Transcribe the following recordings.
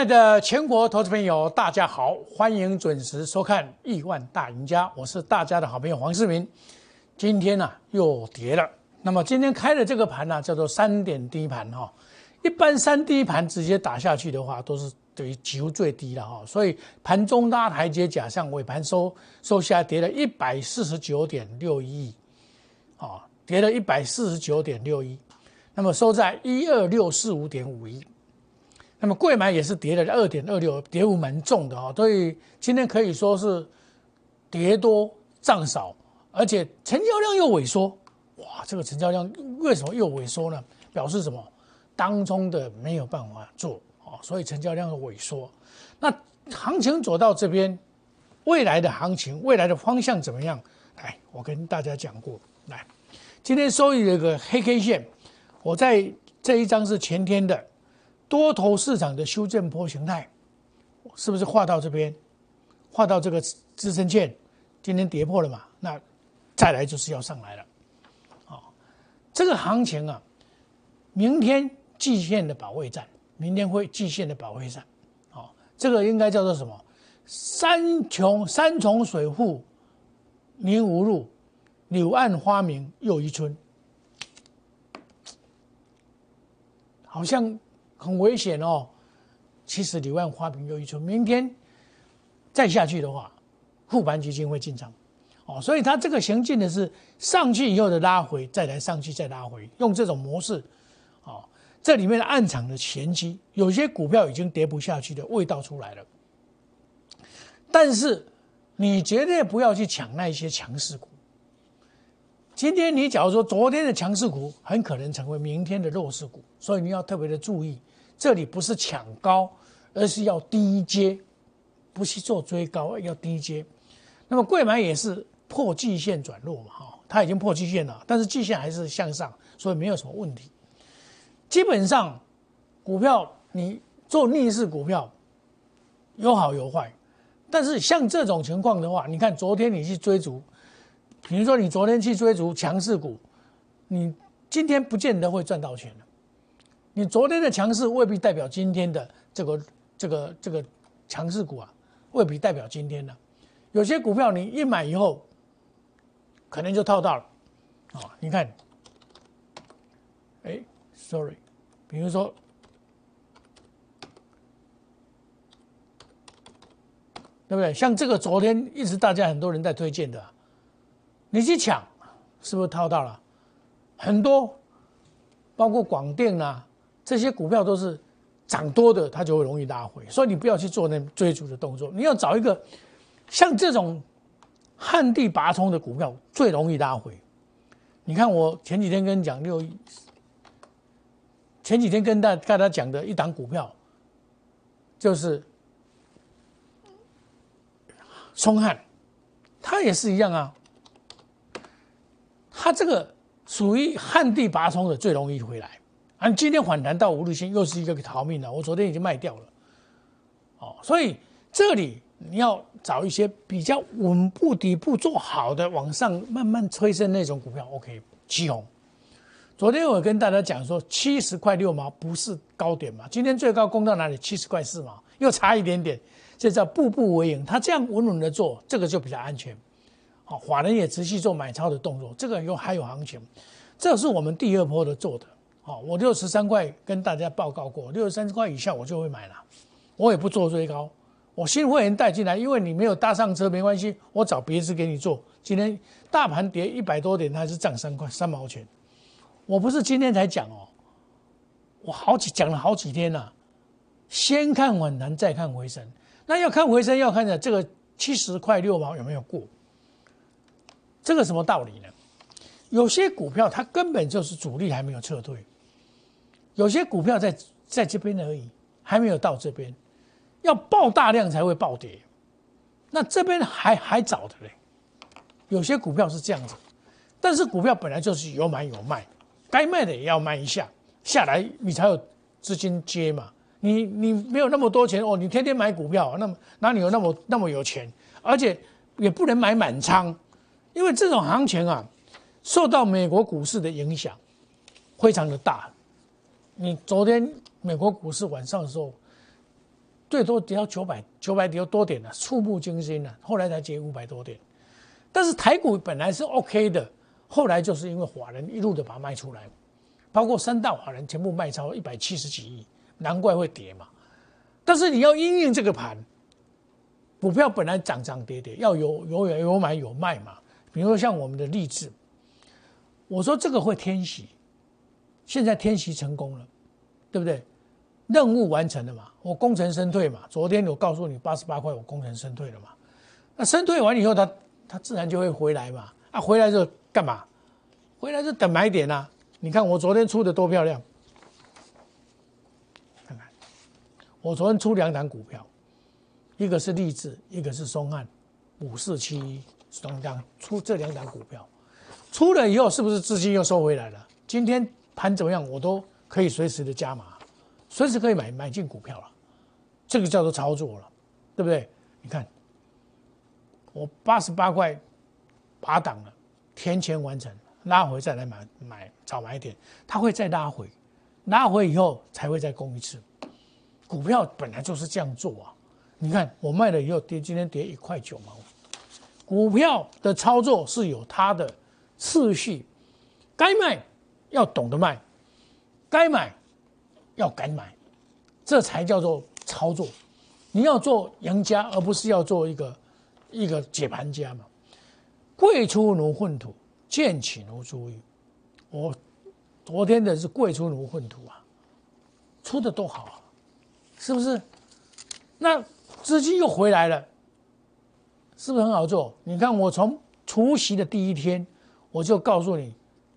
爱的全国投资朋友，大家好，欢迎准时收看《亿万大赢家》，我是大家的好朋友黄世明。今天呢又跌了，那么今天开的这个盘呢叫做三点低盘哈，一般三低盘直接打下去的话都是等于几乎最低了哈，所以盘中拉台阶，假上尾盘收收下跌了一百四十九点六一。亿，啊，跌了一百四十九点六一，那么收在一二六四五点五一。那么贵买也是跌了二点二六，跌幅蛮重的哈，所以今天可以说是跌多涨少，而且成交量又萎缩，哇，这个成交量为什么又萎缩呢？表示什么？当中的没有办法做啊，所以成交量萎缩。那行情走到这边，未来的行情，未来的方向怎么样？来，我跟大家讲过，来，今天收益一个黑 K 线，我在这一张是前天的。多头市场的修正波形态，是不是画到这边？画到这个支撑线，今天跌破了嘛？那再来就是要上来了。好，这个行情啊，明天季线的保卫战，明天会季线的保卫战。好，这个应该叫做什么？山穷山重水复宁无路，柳暗花明又一村。好像。很危险哦，其实柳暗花明又一村。明天再下去的话，护盘基金会进场哦，所以它这个行进的是上去以后的拉回，再来上去再拉回，用这种模式哦。这里面的暗场的前期，有些股票已经跌不下去的味道出来了。但是你绝对不要去抢那些强势股。今天你假如说昨天的强势股，很可能成为明天的弱势股，所以你要特别的注意。这里不是抢高，而是要低阶，不是做追高，要低阶。那么贵买也是破季线转弱嘛，哈，它已经破季线了，但是季线还是向上，所以没有什么问题。基本上，股票你做逆势股票有好有坏，但是像这种情况的话，你看昨天你去追逐，比如说你昨天去追逐强势股，你今天不见得会赚到钱的。你昨天的强势未必代表今天的这个这个这个强势股啊，未必代表今天的。有些股票你一买以后，可能就套到了。啊，你看，哎，sorry，比如说，对不对？像这个昨天一直大家很多人在推荐的，你去抢，是不是套到了？很多，包括广电啊。这些股票都是涨多的，它就会容易拉回，所以你不要去做那追逐的动作。你要找一个像这种旱地拔葱的股票，最容易拉回。你看我前几天跟你讲六，前几天跟大大家讲的一档股票，就是松汉，它也是一样啊。它这个属于旱地拔葱的，最容易回来。啊，今天反弹到五日线，又是一个逃命的。我昨天已经卖掉了，哦，所以这里你要找一些比较稳步底部做好的，往上慢慢推升那种股票。OK，七红。昨天我跟大家讲说，七十块六毛不是高点嘛？今天最高攻到哪里？七十块四毛，又差一点点。这叫步步为营，他这样稳稳的做，这个就比较安全。好，法人也持续做买超的动作，这个有还有行情。这是我们第二波的做的。好，我六十三块跟大家报告过，六十三块以下我就会买了，我也不做追高，我新会员带进来，因为你没有搭上车没关系，我找别支给你做。今天大盘跌一百多点，它是涨三块三毛钱，我不是今天才讲哦，我好几讲了好几天了，先看反弹再看回升，那要看回升要看的这个七十块六毛有没有过，这个什么道理呢？有些股票它根本就是主力还没有撤退。有些股票在在这边而已，还没有到这边，要爆大量才会暴跌。那这边还还早的嘞。有些股票是这样子，但是股票本来就是有买有卖，该卖的也要卖一下，下来你才有资金接嘛。你你没有那么多钱哦，你天天买股票，那么哪里有那么那么有钱？而且也不能买满仓，因为这种行情啊，受到美国股市的影响非常的大。你昨天美国股市晚上的时候，最多跌到九百九百点多点了，触目惊心了。后来才跌五百多点，但是台股本来是 OK 的，后来就是因为华人一路的把它卖出来，包括三大华人全部卖超一百七十几亿，难怪会跌嘛。但是你要应应这个盘，股票本来涨涨跌跌，要有有有有买有卖嘛。比如说像我们的励志，我说这个会天喜，现在天喜成功了，对不对？任务完成了嘛，我功成身退嘛。昨天我告诉你八十八块，我功成身退了嘛。那身退完以后，它它自然就会回来嘛。啊，回来就干嘛？回来就等买点啊。你看我昨天出的多漂亮，看看，我昨天出两档股票，一个是励志，一个是松汉，五四七双档出这两档股票，出了以后是不是资金又收回来了？今天盘怎么样，我都可以随时的加码。随时可以买买进股票了，这个叫做操作了，对不对？你看，我八十八块拔档了，填钱完成，拉回再来买买早买点，它会再拉回，拉回以后才会再攻一次。股票本来就是这样做啊！你看我卖了以后跌，今天跌一块九毛。股票的操作是有它的次序，该卖要懂得卖，该买。要敢买，这才叫做操作。你要做赢家，而不是要做一个一个解盘家嘛。贵出如粪土，贱起如珠玉。我昨天的是贵出如粪土啊，出的多好啊，是不是？那资金又回来了，是不是很好做？你看我从除夕的第一天，我就告诉你，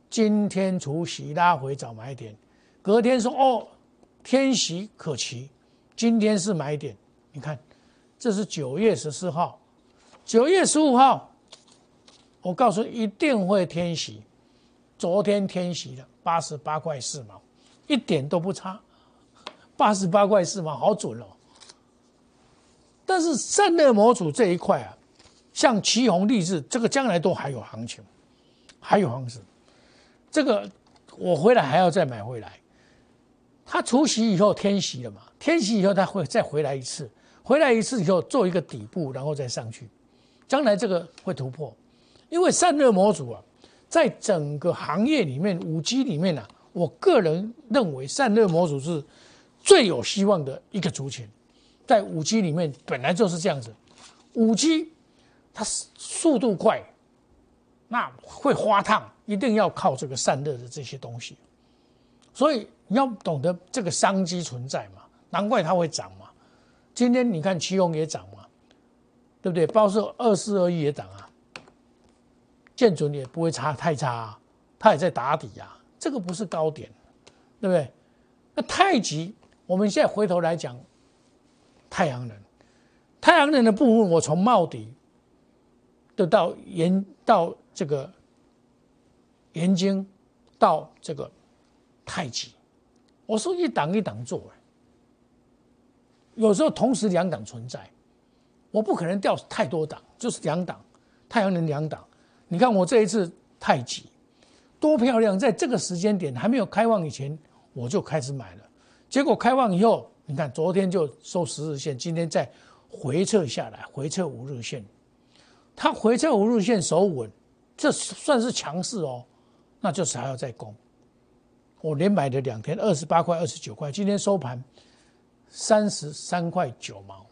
今天除夕拉回早买点，隔天说哦。天喜可期，今天是买点。你看，这是九月十四号，九月十五号，我告诉一定会天喜。昨天天喜的八十八块四毛，一点都不差，八十八块四毛好准哦。但是散热模组这一块啊，像旗宏、立志，这个将来都还有行情，还有行情。这个我回来还要再买回来。它除夕以后天息了嘛？天息以后它会再回来一次，回来一次以后做一个底部，然后再上去。将来这个会突破，因为散热模组啊，在整个行业里面，五 G 里面呢，我个人认为散热模组是最有希望的一个族群。在五 G 里面本来就是这样子，五 G 它速度快，那会花烫，一定要靠这个散热的这些东西，所以。你要懂得这个商机存在嘛？难怪它会涨嘛。今天你看七龙也涨嘛，对不对？包括二四二一也涨啊，建准也不会差太差，它也在打底呀。这个不是高点，对不对？那太极，我们现在回头来讲，太阳能，太阳能的部分，我从茂底，都到研到这个研经，到这个太极。我说一档一档做，有时候同时两档存在，我不可能调太多档，就是两档，太阳能两档。你看我这一次太极多漂亮，在这个时间点还没有开放以前，我就开始买了。结果开放以后，你看昨天就收十日线，今天再回撤下来，回撤五日线，它回撤五日线守稳，这算是强势哦，那就是还要再攻。我连买了两天，二十八块、二十九块，今天收盘三十三块九毛，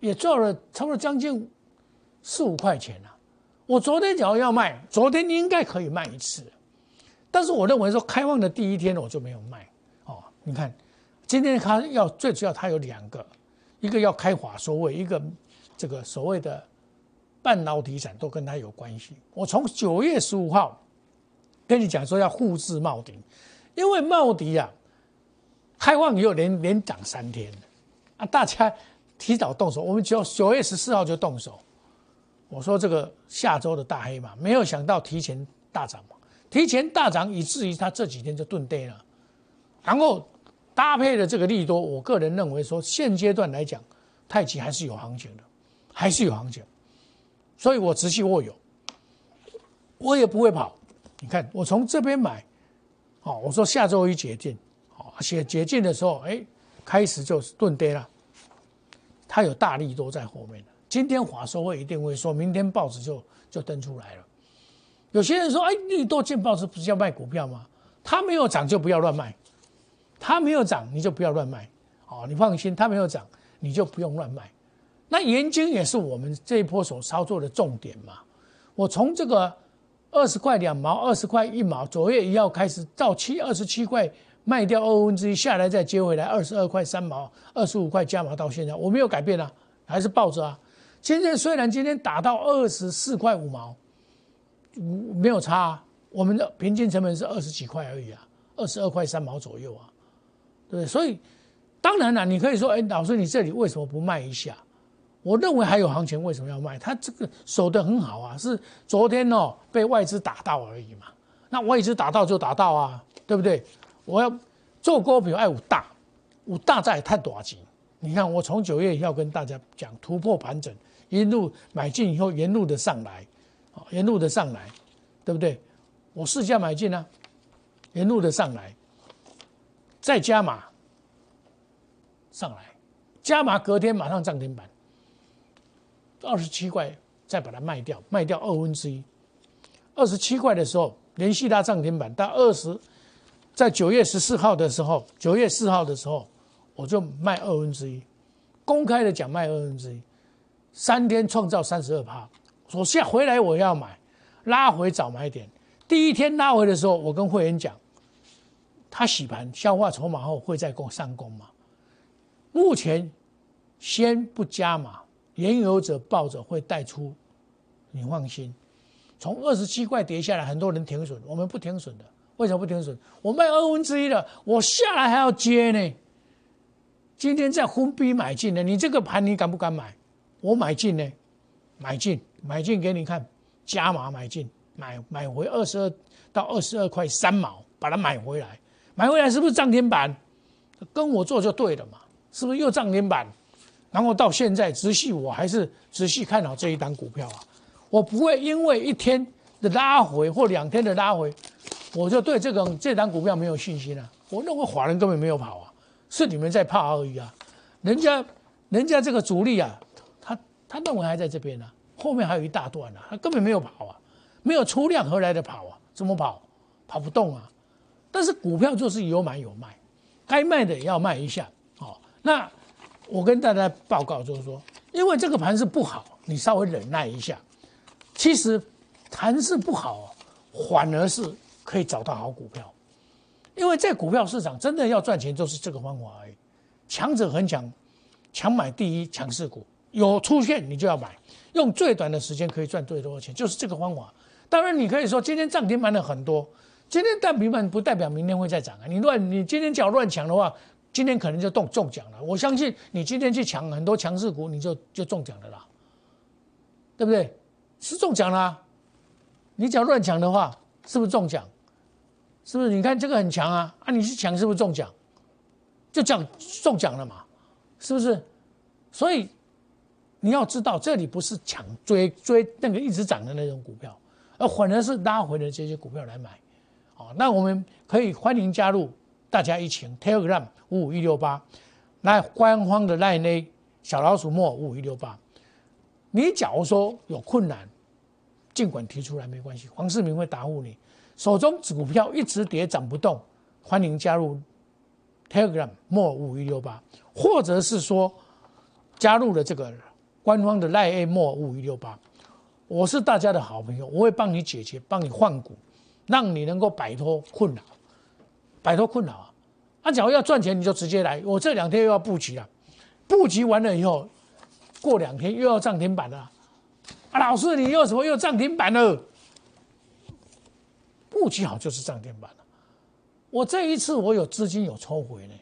也赚了差不多将近四五块钱了。我昨天讲要卖，昨天应该可以卖一次，但是我认为说开放的第一天我就没有卖。哦，你看今天它要最主要它有两个，一个要开华收位，一个这个所谓的半导体展都跟它有关系。我从九月十五号跟你讲说要护制茂鼎。因为茂迪啊，开放以后连连涨三天，啊，大家提早动手，我们九九月十四号就动手。我说这个下周的大黑马，没有想到提前大涨嘛，提前大涨以至于它这几天就钝跌了。然后搭配的这个利多，我个人认为说现阶段来讲，太极还是有行情的，还是有行情，所以我持续握有，我也不会跑。你看我从这边买。好，我说下周一解禁，好，写解禁的时候，哎，开始就是钝跌了，它有大力多在后面的。今天华收会一定会说，明天报纸就就登出来了。有些人说，哎，利多见报纸不是要卖股票吗？它没有涨就不要乱卖，它没有涨你就不要乱卖。哦，你放心，它没有涨你就不用乱卖。那盐金也是我们这一波所操作的重点嘛。我从这个二十块两毛、二十块一毛，左月一号开始到七二十七块卖掉二分之一下来再接回来二十二块三毛、二十五块加码到现在，我没有改变啊，还是抱着啊。今天虽然今天打到二十四块五毛，没有差，啊，我们的平均成本是二十几块而已啊，二十二块三毛左右啊，对不对？所以当然了，你可以说，哎，老师你这里为什么不卖一下？我认为还有行情，为什么要卖？他这个守得很好啊，是昨天哦被外资打到而已嘛。那外资打到就打到啊，对不对？我要做股票爱五大，五大在探多少你看我从九月要跟大家讲突破盘整。一路买进以后，沿路的上来，啊，沿路的上来，对不对？我试价买进呢，沿路的上来，再加码，上来，加码隔天马上涨停板，二十七块再把它卖掉，卖掉二分之一，二十七块的时候连续拉涨停板，到二十，在九月十四号的时候，九月四号的时候，我就卖二分之一，公开的讲卖二分之一。三天创造三十二趴，说下回来我要买，拉回早买点。第一天拉回的时候，我跟会员讲，他洗盘消化筹码后会再攻上攻嘛。目前先不加码，原有者抱着会带出，你放心。从二十七块跌下来，很多人停损，我们不停损的。为什么不停损？我卖二分之一了，我下来还要接呢。今天在昏逼买进的，你这个盘你敢不敢买？我买进呢，买进买进给你看，加码买进，买买回二十二到二十二块三毛，把它买回来，买回来是不是涨停板？跟我做就对了嘛，是不是又涨停板？然后到现在仔细我还是仔细看好这一单股票啊，我不会因为一天的拉回或两天的拉回，我就对这个这单股票没有信心了。我认为华人根本没有跑啊，是你们在怕而已啊，人家人家这个主力啊。他他认为还在这边呢，后面还有一大段呢，他根本没有跑啊，没有出量何来的跑啊？怎么跑？跑不动啊！但是股票就是有买有卖，该卖的也要卖一下。哦，那我跟大家报告就是说，因为这个盘是不好，你稍微忍耐一下。其实盘是不好，反而是可以找到好股票，因为在股票市场真的要赚钱，就是这个方法而已。强者很强，强买第一强势股。有出现你就要买，用最短的时间可以赚最多的钱，就是这个方法。当然，你可以说今天涨停板的很多，今天涨停板不代表明天会再涨啊。你乱，你今天脚乱抢的话，今天可能就中中奖了。我相信你今天去抢很多强势股，你就就中奖了啦，对不对？是中奖啦。你脚乱抢的话，是不是中奖？是不是？你看这个很强啊，啊，你去抢是不是中奖？就奖中奖了嘛，是不是？所以。你要知道，这里不是抢追追那个一直涨的那种股票，而反而是拉回的这些股票来买。好，那我们可以欢迎加入大家一起 Telegram 五五一六八，来官方的赖内小老鼠莫五五一六八。你假如说有困难，尽管提出来没关系，黄世明会答复你。手中股票一直跌涨不动，欢迎加入 Telegram 莫五五一六八，或者是说加入了这个。官方的赖 A 莫五一六八，我是大家的好朋友，我会帮你解决，帮你换股，让你能够摆脱困扰，摆脱困扰啊！啊，假如要赚钱，你就直接来。我这两天又要布局了，布局完了以后，过两天又要涨停板了。啊，老师，你又什么又涨停板了？布局好就是涨停板了。我这一次我有资金有抽回呢，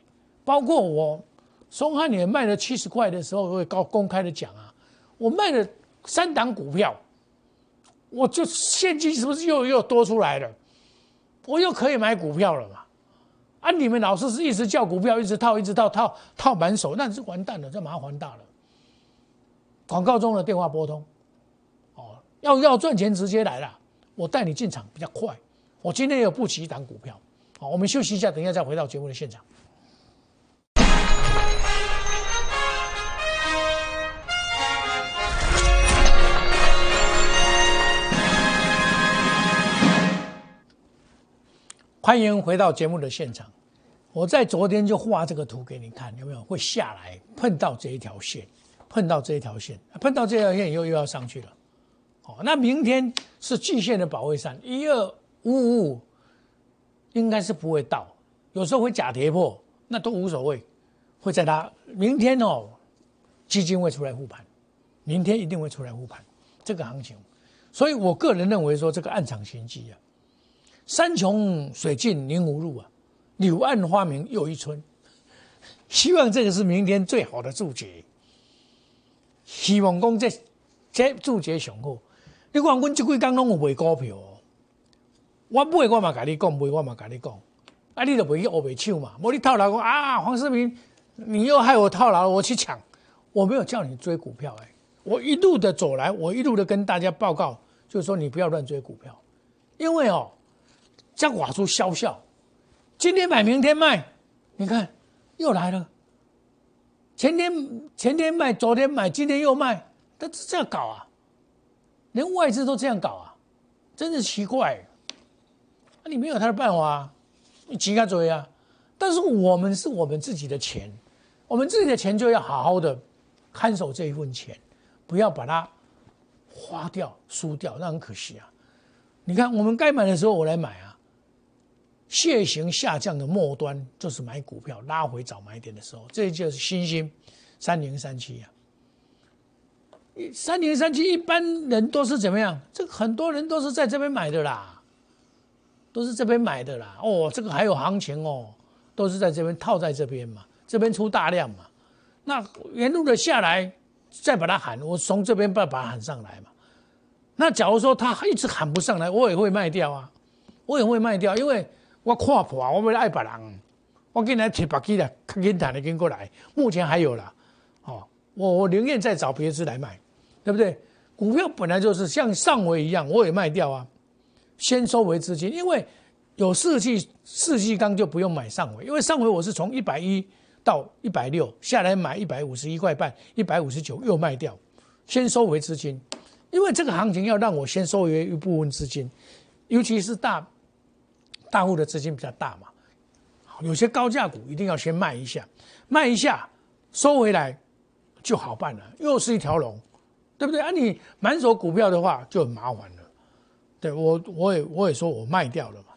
包括我松汉也卖了七十块的时候，我会高公开的讲啊。我卖了三档股票，我就现金是不是又又多出来了？我又可以买股票了嘛？啊，你们老师是一直叫股票，一直套，一直套，套套满手，那是完蛋了，这麻烦大了。广告中的电话拨通，哦，要要赚钱直接来了，我带你进场比较快。我今天有布局一档股票，好，我们休息一下，等一下再回到节目的现场。欢迎回到节目的现场。我在昨天就画这个图给你看，有没有？会下来碰到这一条线，碰到这一条线，碰到这条线以后又要上去了。哦，那明天是季线的保卫战，一二五五五，应该是不会到，有时候会假跌破，那都无所谓。会在它明天哦，基金会出来护盘，明天一定会出来护盘这个行情。所以我个人认为说，这个暗场玄机啊，山穷水尽宁无路啊，柳暗花明又一村。希望这个是明天最好的注解。希望讲这这注解上好。你看，阮这几工拢有卖股票，我买我嘛甲你讲，卖我嘛甲你讲，啊，你就袂去乌白抢嘛，无你套牢讲啊，黄世明，你又害我套牢，我去抢，我没有叫你追股票，哎，我一路的走来，我一路的跟大家报告，就是说你不要乱追股票，因为哦，这样画出消效，今天买明天卖，你看又来了，前天前天卖，昨天买，今天又卖，他这样搞啊？连外资都这样搞啊，真是奇怪。那你没有他的办法，你急他追啊。但是我们是我们自己的钱，我们自己的钱就要好好的看守这一份钱，不要把它花掉、输掉，那很可惜啊。你看，我们该买的时候我来买啊。楔形下降的末端就是买股票拉回早买点的时候，这就是新兴三零三七啊。三零三七，一般人都是怎么样？这个很多人都是在这边买的啦，都是这边买的啦。哦，这个还有行情哦，都是在这边套在这边嘛，这边出大量嘛。那沿路的下来，再把它喊，我从这边把把它喊上来嘛。那假如说他一直喊不上来，我也会卖掉啊，我也会卖掉，因为我看破啊，我为了爱别人，我给你来贴白机的，跟谈的跟过来，目前还有了，哦，我我宁愿再找别支来卖。对不对？股票本来就是像上回一样，我也卖掉啊，先收回资金，因为有四季四季钢就不用买上回，因为上回我是从一百一到一百六下来买一百五十一块半，一百五十九又卖掉，先收回资金，因为这个行情要让我先收回一部分资金，尤其是大大户的资金比较大嘛，有些高价股一定要先卖一下，卖一下收回来就好办了，又是一条龙。对不对啊？你满手股票的话就很麻烦了。对我，我也我也说我卖掉了嘛，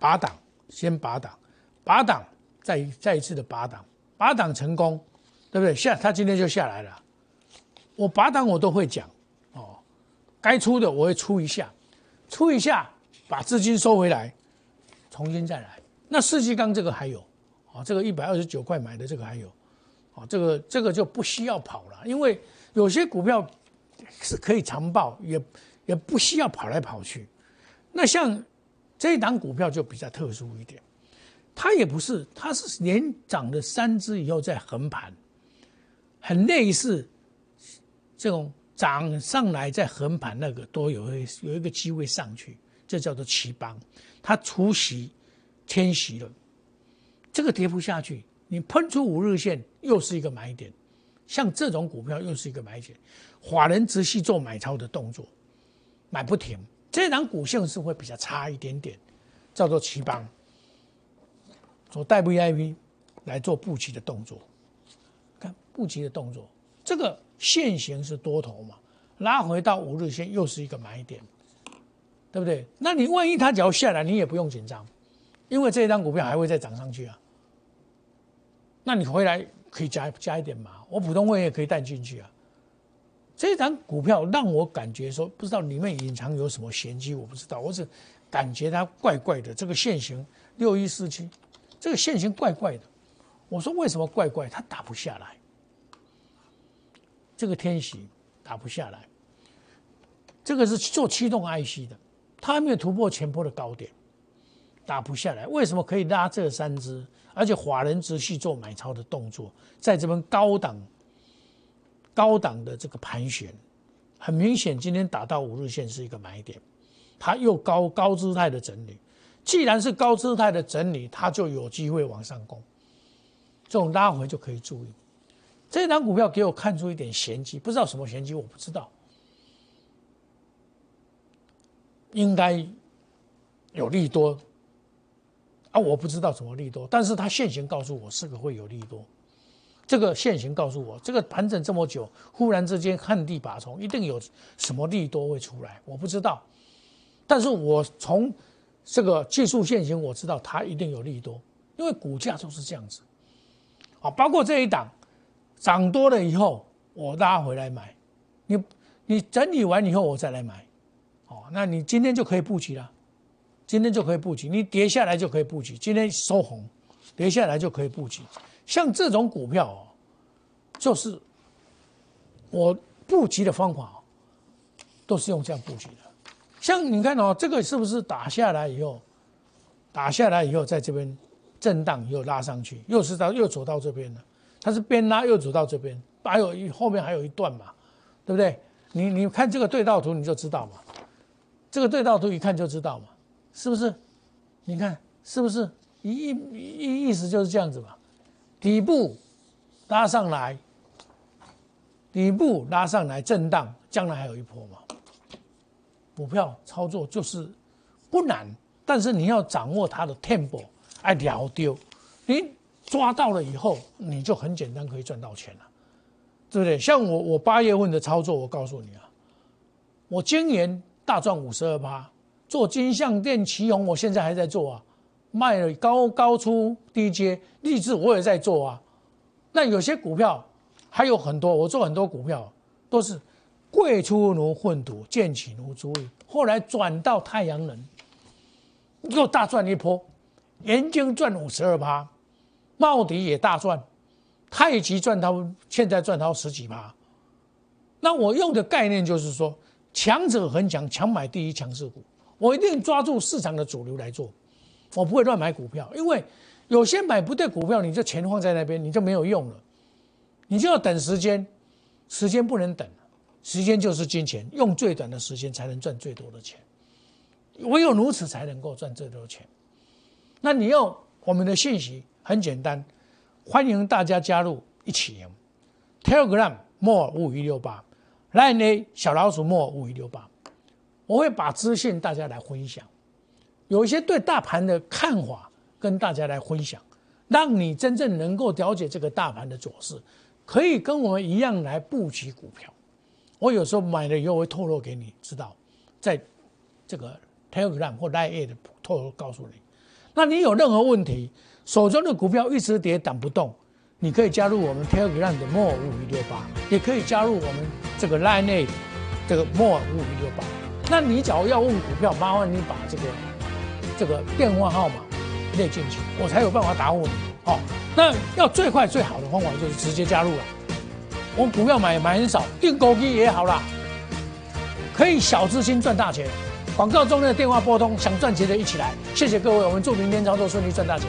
拔档先拔档，拔档再再一次的拔档，拔档成功，对不对？下他今天就下来了。我拔档我都会讲哦，该出的我会出一下，出一下把资金收回来，重新再来。那世纪钢这个还有啊，这个一百二十九块买的这个还有啊，这个这个就不需要跑了，因为有些股票。是可以长报，也也不需要跑来跑去。那像这一档股票就比较特殊一点，它也不是，它是连涨了三只以后再横盘，很类似这种涨上来再横盘那个都有有一个机会上去，这叫做奇邦，它除息天息了，这个跌不下去，你喷出五日线又是一个买点。像这种股票又是一个买点，法人直系做买超的动作，买不停。这档股性是会比较差一点点，叫做奇邦，做代 VIP 来做布局的动作。看布局的动作，这个线型是多头嘛，拉回到五日线又是一个买点，对不对？那你万一它只要下来，你也不用紧张，因为这一张股票还会再涨上去啊。那你回来。可以加加一点码，我普通会员可以带进去啊。这一张股票让我感觉说，不知道里面隐藏有什么玄机，我不知道，我只感觉它怪怪的。这个线型六一四七，这个线型怪怪的。我说为什么怪怪？它打不下来。这个天喜打不下来。这个是做驱动 IC 的，它还没有突破前波的高点，打不下来。为什么可以拉这三只？而且华人直系做买超的动作，在这边高档、高档的这个盘旋，很明显，今天打到五日线是一个买点，它又高高姿态的整理。既然是高姿态的整理，它就有机会往上攻。这种拉回就可以注意。这张股票给我看出一点玄机，不知道什么玄机，我不知道，应该有利多。啊，我不知道什么利多，但是它现行告诉我是个会有利多。这个现行告诉我，这个盘整这么久，忽然之间旱地拔葱，一定有什么利多会出来，我不知道。但是我从这个技术现行，我知道它一定有利多，因为股价就是这样子。啊，包括这一档涨多了以后，我拉回来买，你你整理完以后我再来买，哦，那你今天就可以布局了，今天就可以布局，你跌下来就可以布局，今天收红，跌下来就可以布局。像这种股票哦，就是我布局的方法哦，都是用这样布局的。像你看哦，这个是不是打下来以后，打下来以后在这边震荡又拉上去，又是到又走到这边了。它是边拉又走到这边，还有一后面还有一段嘛，对不对？你你看这个对照图你就知道嘛，这个对照图一看就知道嘛，是不是？你看是不是？一意意意思就是这样子嘛。底部拉上来，底部拉上来震荡，将来还有一波嘛？股票操作就是不难，但是你要掌握它的 tempo，哎，了丢，你抓到了以后，你就很简单可以赚到钱了，对不对？像我我八月份的操作，我告诉你啊，我今年大赚五十二趴，做金相店旗红，我现在还在做啊。卖了高高出低阶，励志我也在做啊。那有些股票还有很多，我做很多股票都是贵出如粪土，贱起如猪翼。后来转到太阳能，又大赚一波，元晶赚五十二趴，茂迪也大赚，太极赚到现在赚到十几趴。那我用的概念就是说，强者恒强，强买第一强势股，我一定抓住市场的主流来做。我不会乱买股票，因为有些买不对股票，你就钱放在那边，你就没有用了。你就要等时间，时间不能等，时间就是金钱，用最短的时间才能赚最多的钱，唯有如此才能够赚最多钱。那你要我们的信息很简单，欢迎大家加入一起，Telegram more 五一六八，Line 小老鼠 more 五一六八，我会把资讯大家来分享。有一些对大盘的看法跟大家来分享，让你真正能够了解这个大盘的走势，可以跟我们一样来布局股票。我有时候买了以后会透露给你知道，在这个 Telegram 或 Line 的透露告诉你。那你有任何问题，手中的股票一直跌挡不动，你可以加入我们 Telegram 的 More 五五六八，也可以加入我们这个 Line 这个 More 五五六八。那你假如要问股票，麻烦你把这个。这个电话号码列进去，我才有办法答复你。好，那要最快最好的方法就是直接加入了。我股票买买很少，订购机也好啦，可以小资金赚大钱。广告中的电话拨通，想赚钱的一起来。谢谢各位，我们祝明天操作顺利，赚大钱。